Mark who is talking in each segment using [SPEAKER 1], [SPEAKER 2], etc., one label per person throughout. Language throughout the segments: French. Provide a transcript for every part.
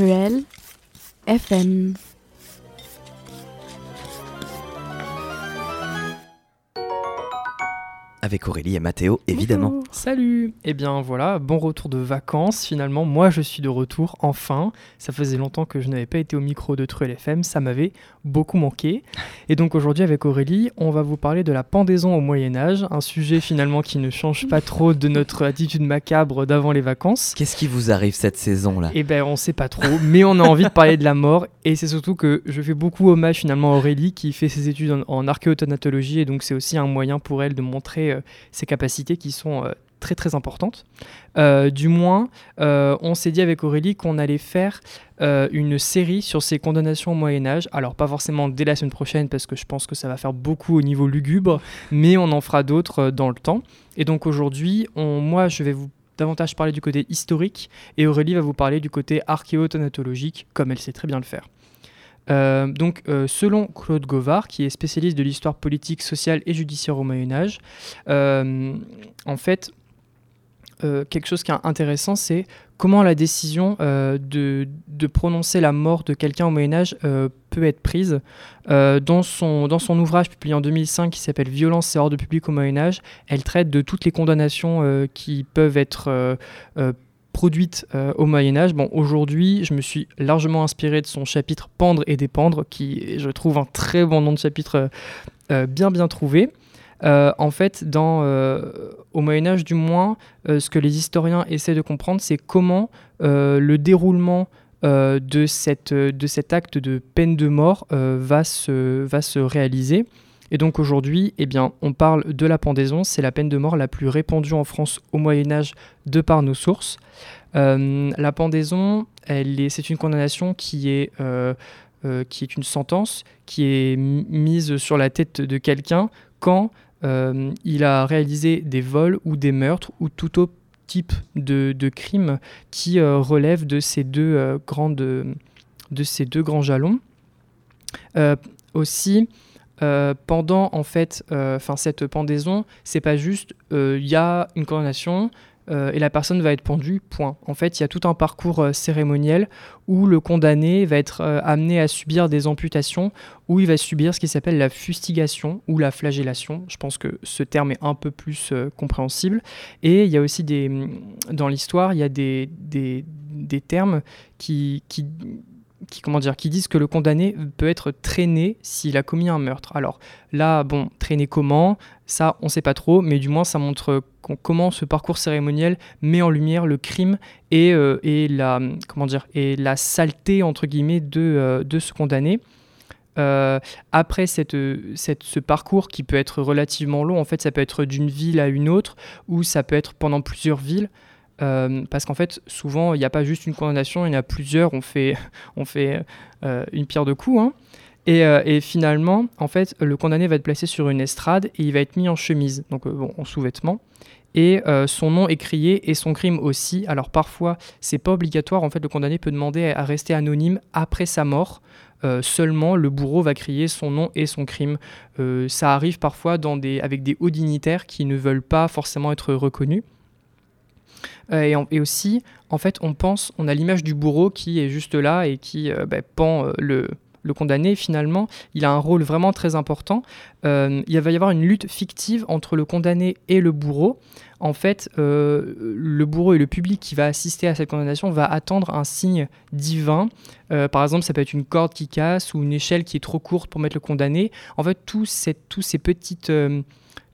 [SPEAKER 1] Cruel FM.
[SPEAKER 2] Avec Aurélie et Mathéo, évidemment.
[SPEAKER 3] Salut Eh bien voilà, bon retour de vacances. Finalement, moi je suis de retour, enfin. Ça faisait longtemps que je n'avais pas été au micro de Truel FM, ça m'avait beaucoup manqué. Et donc aujourd'hui avec Aurélie, on va vous parler de la pendaison au Moyen Âge, un sujet finalement qui ne change pas trop de notre attitude macabre d'avant les vacances.
[SPEAKER 2] Qu'est-ce qui vous arrive cette saison-là?
[SPEAKER 3] Eh ben on sait pas trop, mais on a envie de parler de la mort. Et c'est surtout que je fais beaucoup hommage finalement à Aurélie qui fait ses études en, en archéotonatologie et donc c'est aussi un moyen pour elle de montrer euh, ses capacités qui sont euh, très très importantes. Euh, du moins, on s'est dit avec Aurélie qu'on allait faire une série sur ces condamnations au Moyen Âge. Alors pas forcément dès la semaine prochaine parce que je pense que ça va faire beaucoup au niveau lugubre, mais on en fera d'autres dans le temps. Et donc aujourd'hui, moi je vais vous davantage parler du côté historique et Aurélie va vous parler du côté archéotonatologique comme elle sait très bien le faire. Euh, donc, euh, selon Claude Govard, qui est spécialiste de l'histoire politique, sociale et judiciaire au Moyen Âge, euh, en fait, quelque chose qui est intéressant, c'est comment la décision de, prononcer la mort de quelqu'un au Moyen Âge peut être prise. dans, son, dans son ouvrage publié en 2005 qui s'appelle Violence et ordre public au Moyen Âge, elle traite de toutes les condamnations qui peuvent être produite euh, au Moyen Âge. Bon, aujourd'hui, je me suis largement inspiré de son chapitre Pendre et dépendre, qui je trouve un très bon nom de chapitre euh, euh, bien bien trouvé. en fait, dans, au Moyen Âge du moins, ce que les historiens essaient de comprendre, c'est comment le déroulement de, cette, de cet acte de peine de mort va, se, va se réaliser. Et donc aujourd'hui, eh bien, on parle de la pendaison. C'est la peine de mort la plus répandue en France au Moyen Âge de par nos sources. Euh, la pendaison, c'est une condamnation qui est, euh, euh, qui est une sentence qui est mise sur la tête de quelqu'un quand il a réalisé des vols ou des meurtres ou tout autre type de, de crime qui relève de ces deux, de ces deux grands jalons. aussi, euh, pendant en fait, euh, cette pendaison, c'est pas juste il euh, y a une condamnation et la personne va être pendue, point. En fait, il y a tout un parcours cérémoniel où le condamné va être amené à subir des amputations, où il va subir ce qui s'appelle la fustigation ou la flagellation. Je pense que ce terme est un peu plus compréhensible. Et il y a aussi des, dans l'histoire, il y a des, des, des termes qui, qui qui, qui disent que le condamné peut être traîné s'il a commis un meurtre. Alors là, bon, traîné comment? Ça, on ne sait pas trop, mais du moins, ça montre comment ce parcours cérémoniel met en lumière le crime et, euh, la, saleté, entre guillemets, de, euh, ce condamné. Euh, après ce parcours qui peut être relativement long, en fait, ça peut être d'une ville à une autre, ou ça peut être pendant plusieurs villes. Euh, parce qu'en fait, souvent, il n'y a pas juste une condamnation, il y en a plusieurs, on fait, on fait euh, une pierre de coups. Hein. Et, euh, et, finalement, en fait, le condamné va être placé sur une estrade et il va être mis en chemise, donc en sous-vêtements. Et son nom est crié et son crime aussi. Alors parfois, c'est pas obligatoire. En fait, le condamné peut demander à rester anonyme après sa mort. seulement, le bourreau va crier son nom et son crime. ça arrive parfois avec des hauts dignitaires qui ne veulent pas forcément être reconnus. Euh, et, aussi, en fait, on pense, on a l'image du bourreau qui est juste là et qui euh, bah, pend euh, le, condamné, finalement, il a un rôle vraiment très important. il va y avoir une lutte fictive entre le condamné et le bourreau. En fait, le bourreau et le public qui va assister à cette condamnation va attendre un signe divin. par exemple, ça peut être une corde qui casse ou une échelle qui est trop courte pour mettre le condamné. En fait, tous ces, tous ces petites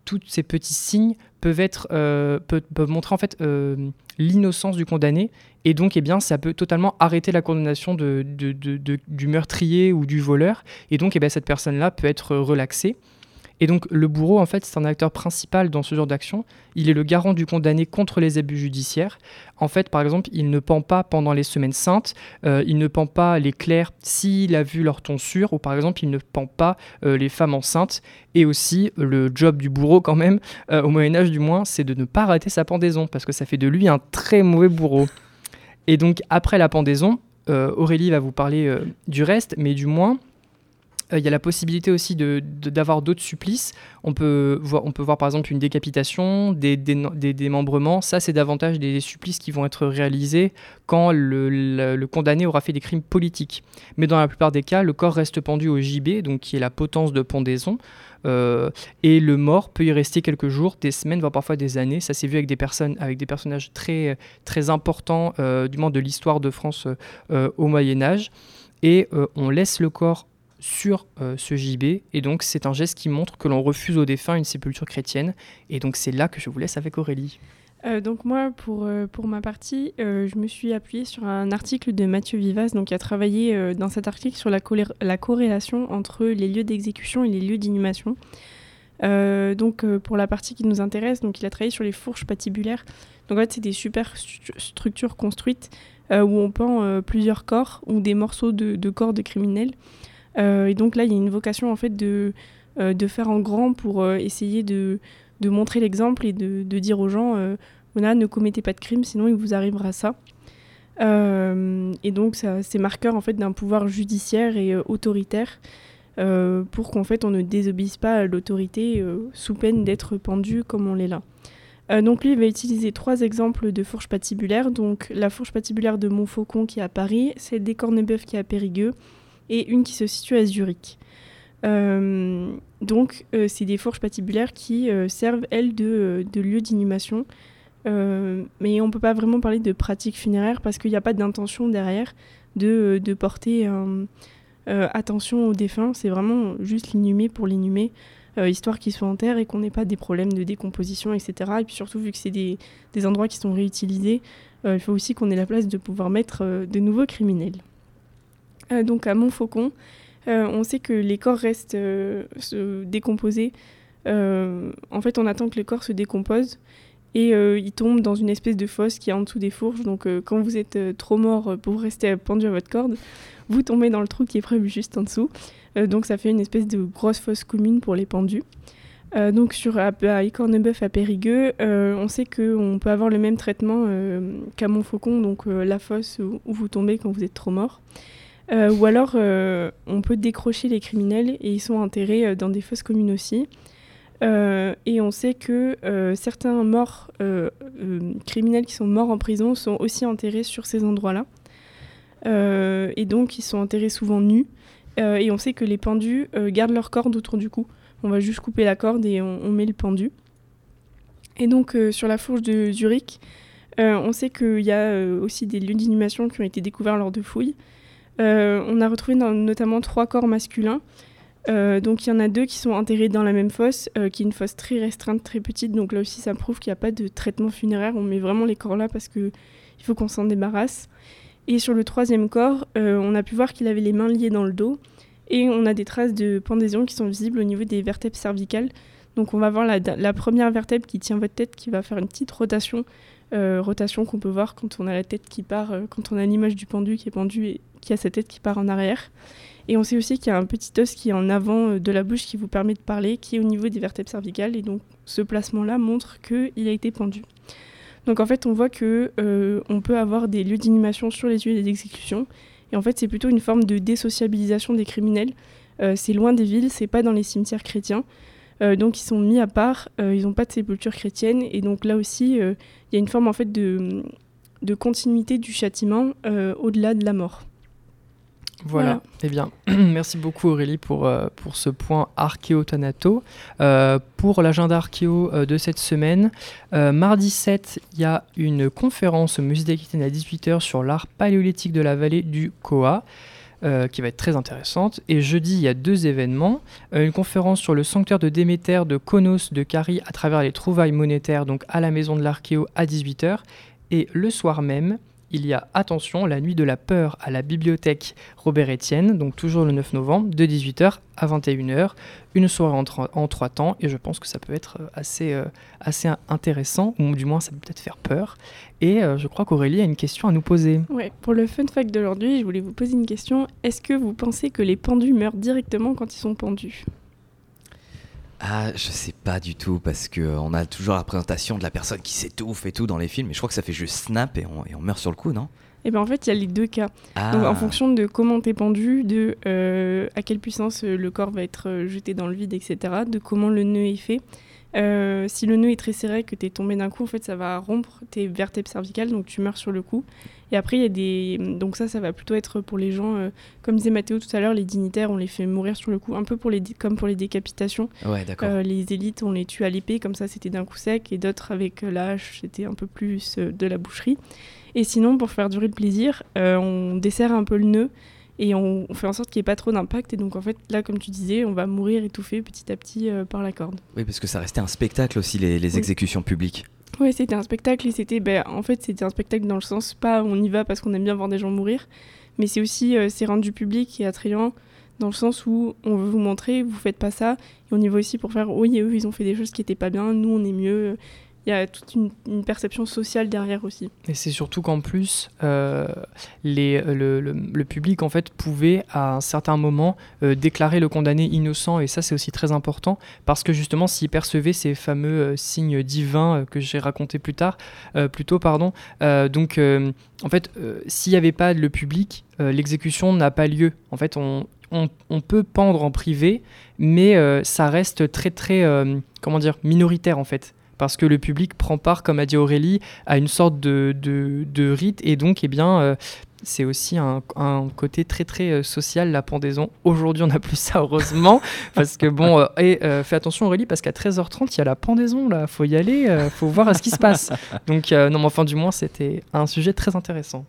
[SPEAKER 3] tous ces petits signes peuvent, être, euh, peuvent, montrer en fait euh, l'innocence du condamné. Et donc eh bien ça peut totalement arrêter la condamnation de, du meurtrier ou du voleur. Et donc eh bien, cette personne là peut être relaxée et donc le bourreau, en fait, c'est un acteur principal dans ce genre d'action. Il est le garant du condamné contre les abus judiciaires. En fait, par exemple, il ne pend pas pendant les semaines saintes, euh, il ne pend pas les clercs s'il a vu leur tonsure, ou par exemple, il ne pend pas euh, les femmes enceintes. Et aussi, le job du bourreau, quand même, euh, au Moyen-Âge du moins, c'est de ne pas rater sa pendaison, parce que ça fait de lui un très mauvais bourreau. Et donc, après la pendaison, Aurélie va vous parler du reste, mais du moins, il y a la possibilité aussi d'avoir d'autres supplices. On peut, voir, on peut voir par exemple une décapitation, des, démembrements. Ça, c'est davantage des supplices qui vont être réalisés quand le, condamné aura fait des crimes politiques. Mais dans la plupart des cas, le corps reste pendu au gibet, donc qui est la potence de pendaison. Euh, et le mort peut y rester quelques jours, des semaines, voire parfois des années. Ça s'est vu avec des personnes, avec des personnages très, très importants euh, du monde de l'histoire de France euh, au Moyen Âge. Et on laisse le corps sur ce gibet. Et donc c'est un geste qui montre que l'on refuse aux défunts une sépulture chrétienne. Et donc c'est là que je vous laisse avec Aurélie.
[SPEAKER 4] Euh, donc moi, pour, euh, pour ma partie, euh, je me suis appuyée sur un article de Mathieu Vivas, donc qui a travaillé dans cet article sur la, la corrélation entre les lieux d'exécution et les lieux d'inhumation. donc pour la partie qui nous intéresse, donc il a travaillé sur les fourches patibulaires. Donc en fait, c'est des super structures construites où on pend plusieurs corps ou des morceaux de, de corps de criminels. Et donc là, il y a une vocation en fait de, de faire en grand pour essayer de de montrer l'exemple et de, dire aux gens euh, ne commettez pas de crime, sinon il vous arrivera ça. Euh, et donc, c'est marqueur en fait d'un pouvoir judiciaire et euh, autoritaire euh, pour qu'en fait on ne désobéisse pas à l'autorité sous peine d'être pendu comme on l'est là. donc lui, il va utiliser trois exemples de fourches patibulaires. Donc la fourche patibulaire de Montfaucon qui est à Paris, celle des Cornebeuf qui est à Périgueux et une qui se situe à Zurich. Euh, donc, euh, c'est des fourches patibulaires qui euh, servent, elles, de, de lieu d'inhumation. mais on ne peut pas vraiment parler de pratique funéraire parce qu'il n'y a pas d'intention derrière de, de porter attention aux défunts. C'est vraiment juste l'inhumer pour l'inhumer, histoire qu'ils soient en terre et qu'on n'ait pas des problèmes de décomposition, etc. Et puis surtout, vu que c'est des, des, endroits qui sont réutilisés, il faut aussi qu'on ait la place de pouvoir mettre de nouveaux criminels. Donc à Montfaucon, euh, on sait que les corps restent euh, décomposés. Euh, en fait, on attend que le corps se décompose et il tombe dans une espèce de fosse qui est en dessous des fourches. Donc, quand vous êtes trop mort pour rester pendu à votre corde, vous tombez dans le trou qui est prévu juste en dessous. donc, ça fait une espèce de grosse fosse commune pour les pendus. donc sur à, à Écornebeuf à Périgueux, on sait qu'on peut avoir le même traitement qu'à Montfaucon, donc la fosse où, vous tombez quand vous êtes trop mort. Euh, ou alors, euh, on peut décrocher les criminels et ils sont enterrés euh, dans des fosses communes aussi. et on sait que certains morts criminels qui sont morts en prison sont aussi enterrés sur ces endroits-là. et donc, ils sont enterrés souvent nus. et on sait que les pendus gardent leur corde autour du cou. On va juste couper la corde et on, on met le pendu. Et donc, sur la fourche de Zurich, on sait qu'il y a aussi des lieux d'inhumation qui ont été découverts lors de fouilles. Euh, on a retrouvé notamment trois corps masculins. Euh, donc il y en a deux qui sont enterrés dans la même fosse, euh, qui est une fosse très restreinte, très petite. Donc là aussi, ça prouve qu'il n'y a pas de traitement funéraire. On met vraiment les corps là parce qu'il faut qu'on s'en débarrasse. Et sur le troisième corps, on a pu voir qu'il avait les mains liées dans le dos. Et on a des traces de pendaison qui sont visibles au niveau des vertèbres cervicales. Donc on va voir la, la première vertèbre qui tient votre tête qui va faire une petite rotation rotation qu'on peut voir quand on a la tête qui part, quand on a l'image du pendu qui est pendu et qui a sa tête qui part en arrière. Et on sait aussi qu'il y a un petit os qui est en avant euh, de la bouche qui vous permet de parler, qui est au niveau des vertèbres cervicales. Et donc ce placement-là montre qu'il a été pendu. Donc en fait, on voit que euh, on peut avoir des lieux d'inhumation sur les lieux d'exécution. Et en fait, c'est plutôt une forme de désociabilisation des criminels. Euh, c'est loin des villes, c'est pas dans les cimetières chrétiens. Donc ils sont mis à part, ils n'ont pas de sépulture chrétienne. Et donc là aussi, il y a une forme en fait de, de continuité du châtiment au-delà de la mort.
[SPEAKER 3] Voilà. Eh bien, merci beaucoup Aurélie pour, euh, pour ce point archéo-thanato. Euh, pour l'agenda archéo euh, de cette semaine, mardi 7, il y a une conférence au musée d'Aquitaine à 18h sur l'art paléolithique de la vallée du Koa. qui va être très intéressante. Et jeudi, il y a deux événements. une conférence sur le sanctuaire de Déméter de Konos de Cari à travers les trouvailles monétaires, donc à la maison de l'archéo à 18h. Et le soir même, il y a Attention, la nuit de la peur à la bibliothèque Robert Etienne, donc toujours le 9 novembre, de 18h à 21h, une soirée en, trois temps, et je pense que ça peut être euh, assez, euh, assez intéressant, ou du moins ça peut peut-être faire peur. Et euh, je crois qu'Aurélie a une question à nous poser.
[SPEAKER 4] Pour le fun fact d'aujourd'hui, je voulais vous poser une question. Est-ce que vous pensez que les pendus meurent directement quand ils sont pendus?
[SPEAKER 2] Ah, je sais pas du tout parce que euh, on a toujours la présentation de la personne qui s'étouffe et tout dans les films, mais je crois que ça fait juste snap et on, meurt sur le coup, non?
[SPEAKER 4] Et bien en fait, il y a les deux cas. Donc en
[SPEAKER 2] Ah.
[SPEAKER 4] fonction de comment t'es pendu, de euh, à quelle puissance euh, le corps va être jeté dans le vide, etc., de comment le nœud est fait. Euh, si le nœud est très serré, que t'es tombé d'un coup, en fait, ça va rompre tes vertèbres cervicales, donc tu meurs sur le coup. Et après, il y a des. Donc, ça, ça va plutôt être pour les gens, euh, comme disait Mathéo tout à l'heure, les dignitaires, on les fait mourir sur le coup, un peu pour les dé- comme pour les décapitations.
[SPEAKER 2] Ouais.
[SPEAKER 4] Euh, les élites, on les tue à l'épée, comme ça, c'était d'un coup sec, et d'autres avec la hache, c'était un peu plus de la boucherie. Et sinon, pour faire durer le plaisir, on desserre un peu le nœud et on, on fait en sorte qu'il n'y ait pas trop d'impact. Et donc, en fait, là, comme tu disais, on va mourir étouffé petit à petit euh, par la corde.
[SPEAKER 2] Oui, parce que ça restait un spectacle aussi, les, les
[SPEAKER 4] Oui.
[SPEAKER 2] exécutions publiques.
[SPEAKER 4] Oui, c'était un spectacle et c'était, ben, en fait, c'était un spectacle dans le sens pas on y va parce qu'on aime bien voir des gens mourir, mais c'est aussi euh, c'est rendu public et attrayant dans le sens où on veut vous montrer, vous faites pas ça, et on y va aussi pour faire oui, eux ils ont fait des choses qui étaient pas bien, nous on est mieux. Il y a toute une, perception sociale derrière aussi.
[SPEAKER 3] Et c'est surtout qu'en plus, euh, les, le, public en fait pouvait à un certain moment euh, déclarer le condamné innocent et ça c'est aussi très important parce que justement s'il percevait ces fameux euh, signes divins euh, que j'ai raconté plus tard, euh, tôt pardon, euh, donc euh, en fait euh, s'il n'y avait pas le public, euh, l'exécution n'a pas lieu. En fait on, on, peut pendre en privé, mais euh, ça reste très très euh, comment dire minoritaire en fait. Parce que le public prend part, comme a dit Aurélie, à une sorte de, de, de rite. Et donc eh bien euh, c'est aussi un, un côté très très euh, social la pendaison. Aujourd'hui on n'a plus ça heureusement parce que bon euh, et euh, fais attention Aurélie parce qu'à 13h30 il y a la pendaison là. Faut y aller faut voir ce qui se passe. Donc non mais enfin du moins c'était un sujet très intéressant